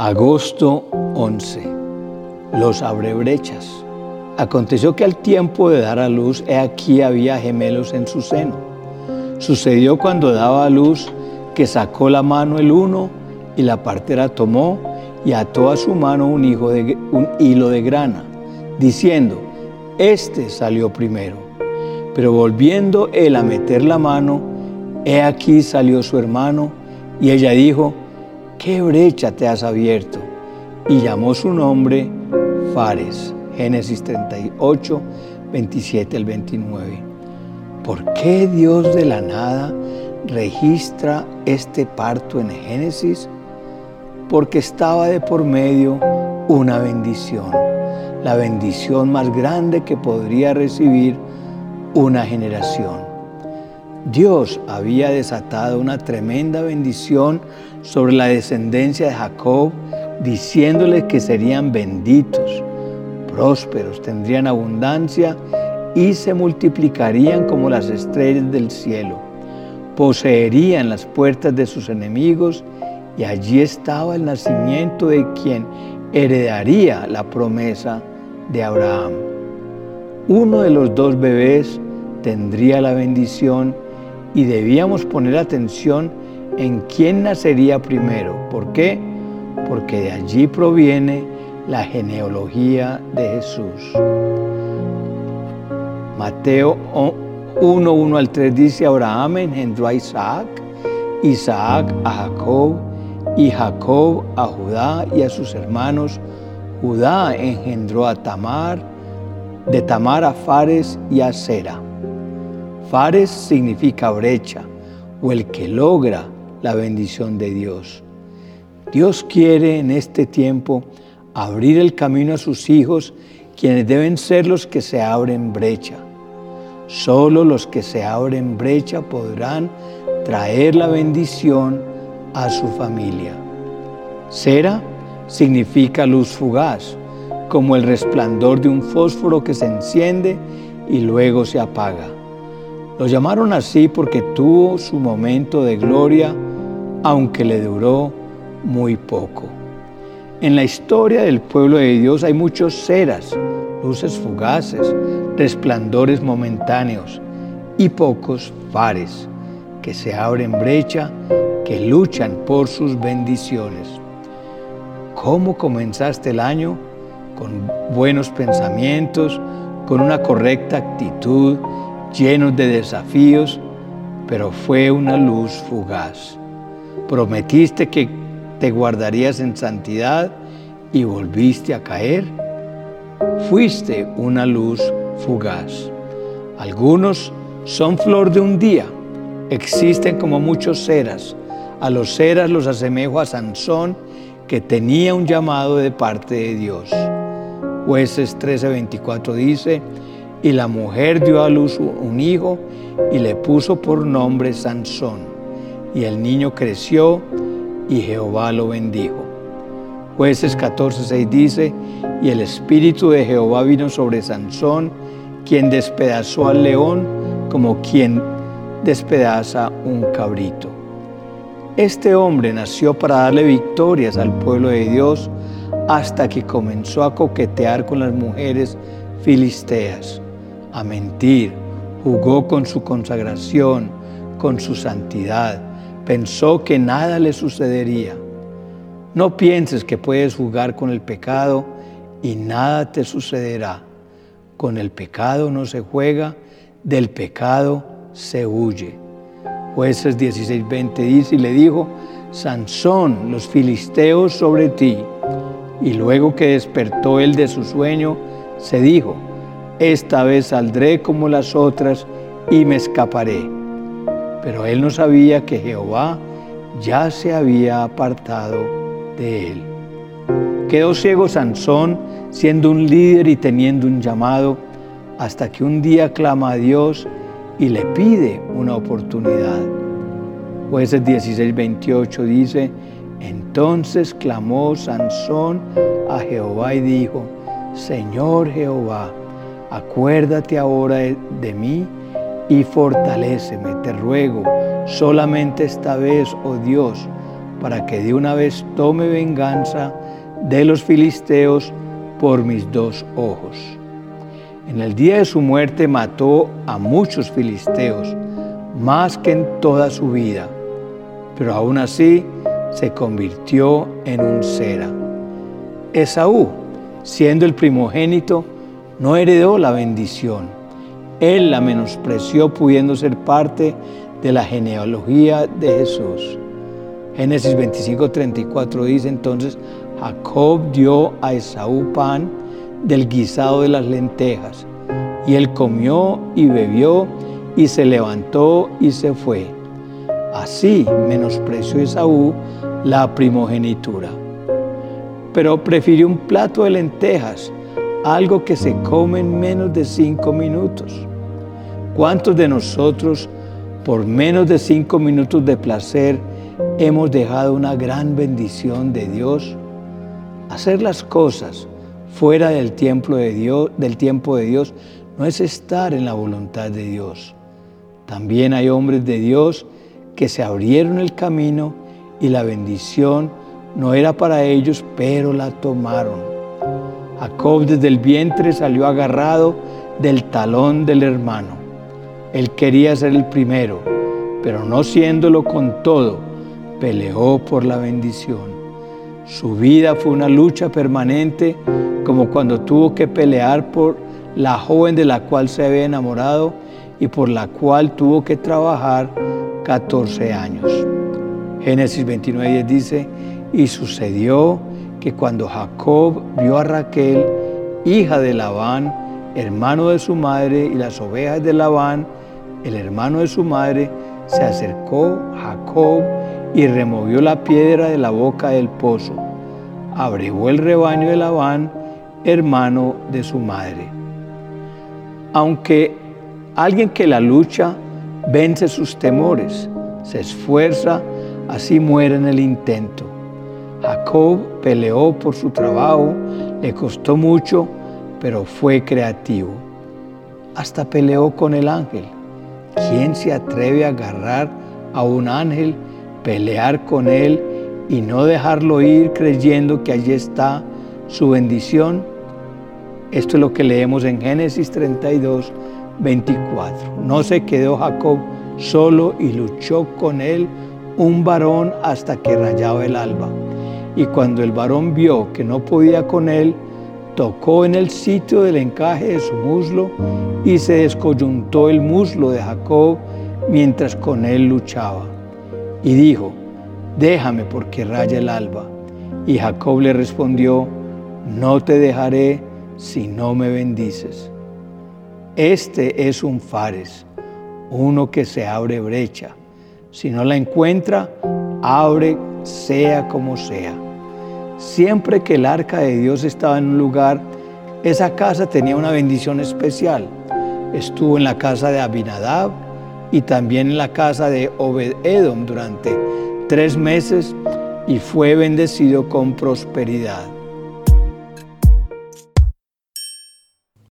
Agosto 11. Los abrebrechas. Aconteció que al tiempo de dar a luz, he aquí había gemelos en su seno. Sucedió cuando daba a luz que sacó la mano el uno y la partera tomó y ató a su mano un, hilo de grana, diciendo, este salió primero. Pero volviendo él a meter la mano, he aquí salió su hermano, y ella dijo, ¿qué brecha te has abierto? Y llamó su nombre Fares. Génesis 38, 27 al 29. ¿Por qué Dios de la nada registra este parto en Génesis? Porque estaba de por medio una bendición, la bendición más grande que podría recibir una generación. Dios había desatado una tremenda bendición sobre la descendencia de Jacob, diciéndole que serían benditos, prósperos, tendrían abundancia y se multiplicarían como las estrellas del cielo. Poseerían las puertas de sus enemigos y allí estaba el nacimiento de quien heredaría la promesa de Abraham. Uno de los dos bebés tendría la bendición y debíamos poner atención en quién nacería primero. ¿Por qué? Porque de allí proviene la genealogía de Jesús. Mateo 1, 1 al 3 dice, Abraham engendró a Isaac, Isaac a Jacob, y Jacob a Judá y a sus hermanos. Judá engendró a Tamar, de Tamar a Fares y a Sera. Fares significa brecha o el que logra la bendición de Dios. Dios quiere en este tiempo abrir el camino a sus hijos, quienes deben ser los que se abren brecha. Solo los que se abren brecha podrán traer la bendición a su familia. Cera significa luz fugaz, como el resplandor de un fósforo que se enciende y luego se apaga. Lo llamaron así porque tuvo su momento de gloria, aunque le duró muy poco. En la historia del pueblo de Dios hay muchos ceras, luces fugaces, resplandores momentáneos y pocos fares que se abren brecha, que luchan por sus bendiciones. ¿Cómo comenzaste el año? Con buenos pensamientos, con una correcta actitud, llenos de desafíos, pero fue una luz fugaz. Prometiste que te guardarías en santidad y volviste a caer. Fuiste una luz fugaz. Algunos son flor de un día. Existen como muchos ceras. A los ceras los asemejo a Sansón, que tenía un llamado de parte de Dios. Jueces 13:24 dice, y la mujer dio a luz un hijo y le puso por nombre Sansón. Y el niño creció y Jehová lo bendijo. Jueces 14:6 dice, y el espíritu de Jehová vino sobre Sansón, quien despedazó al león como quien despedaza un cabrito. Este hombre nació para darle victorias al pueblo de Dios hasta que comenzó a coquetear con las mujeres filisteas a mentir, jugó con su consagración, con su santidad, pensó que nada le sucedería. No pienses que puedes jugar con el pecado y nada te sucederá. Con el pecado no se juega, del pecado se huye. Jueces 16:20 dice y le dijo, Sansón, los filisteos sobre ti. Y luego que despertó él de su sueño, se dijo, esta vez saldré como las otras y me escaparé. Pero él no sabía que Jehová ya se había apartado de él. Quedó ciego Sansón siendo un líder y teniendo un llamado hasta que un día clama a Dios y le pide una oportunidad. Jueces 16, 28 dice, entonces clamó Sansón a Jehová y dijo, Señor Jehová, acuérdate ahora de mí y fortaléceme, te ruego, solamente esta vez, oh Dios, para que de una vez tome venganza de los filisteos por mis dos ojos. En el día de su muerte mató a muchos filisteos, más que en toda su vida, pero aún así se convirtió en un cera. Esaú, siendo el primogénito, no heredó la bendición. Él la menospreció pudiendo ser parte de la genealogía de Jesús. Génesis 25, 34 dice entonces, Jacob dio a Esaú pan del guisado de las lentejas, y él comió y bebió y se levantó y se fue. Así menospreció Esaú la primogenitura. Pero prefirió un plato de lentejas, algo que se come en menos de cinco minutos. ¿Cuántos de nosotros, por menos de cinco minutos de placer, hemos dejado una gran bendición de Dios? Hacer las cosas fuera del tiempo de Dios, del tiempo de Dios no es estar en la voluntad de Dios. También hay hombres de Dios que se abrieron el camino y la bendición no era para ellos, pero la tomaron. Jacob desde el vientre salió agarrado del talón del hermano. Él quería ser el primero, pero no siéndolo con todo, peleó por la bendición. Su vida fue una lucha permanente, como cuando tuvo que pelear por la joven de la cual se había enamorado y por la cual tuvo que trabajar 14 años. Génesis 29 dice, y sucedió que cuando Jacob vio a Raquel, hija de Labán, hermano de su madre, y las ovejas de Labán, el hermano de su madre, se acercó Jacob y removió la piedra de la boca del pozo. Abrevó el rebaño de Labán, hermano de su madre. Aunque alguien que la lucha vence sus temores, se esfuerza, así muere en el intento. Jacob peleó por su trabajo, le costó mucho, pero fue creativo. Hasta peleó con el ángel. ¿Quién se atreve a agarrar a un ángel, pelear con él y no dejarlo ir creyendo que allí está su bendición? Esto es lo que leemos en Génesis 32, 24. No se quedó Jacob solo y luchó con él un varón hasta que rayaba el alba. Y cuando el varón vio que no podía con él, tocó en el sitio del encaje de su muslo y se descoyuntó el muslo de Jacob mientras con él luchaba. Y dijo, déjame porque raya el alba. Y Jacob le respondió, no te dejaré si no me bendices. Este es un fares, uno que se abre brecha. Si no la encuentra, abre sea como sea. Siempre que el arca de Dios estaba en un lugar, esa casa tenía una bendición especial. Estuvo en la casa de Abinadab y también en la casa de Obed-Edom durante tres meses y fue bendecido con prosperidad.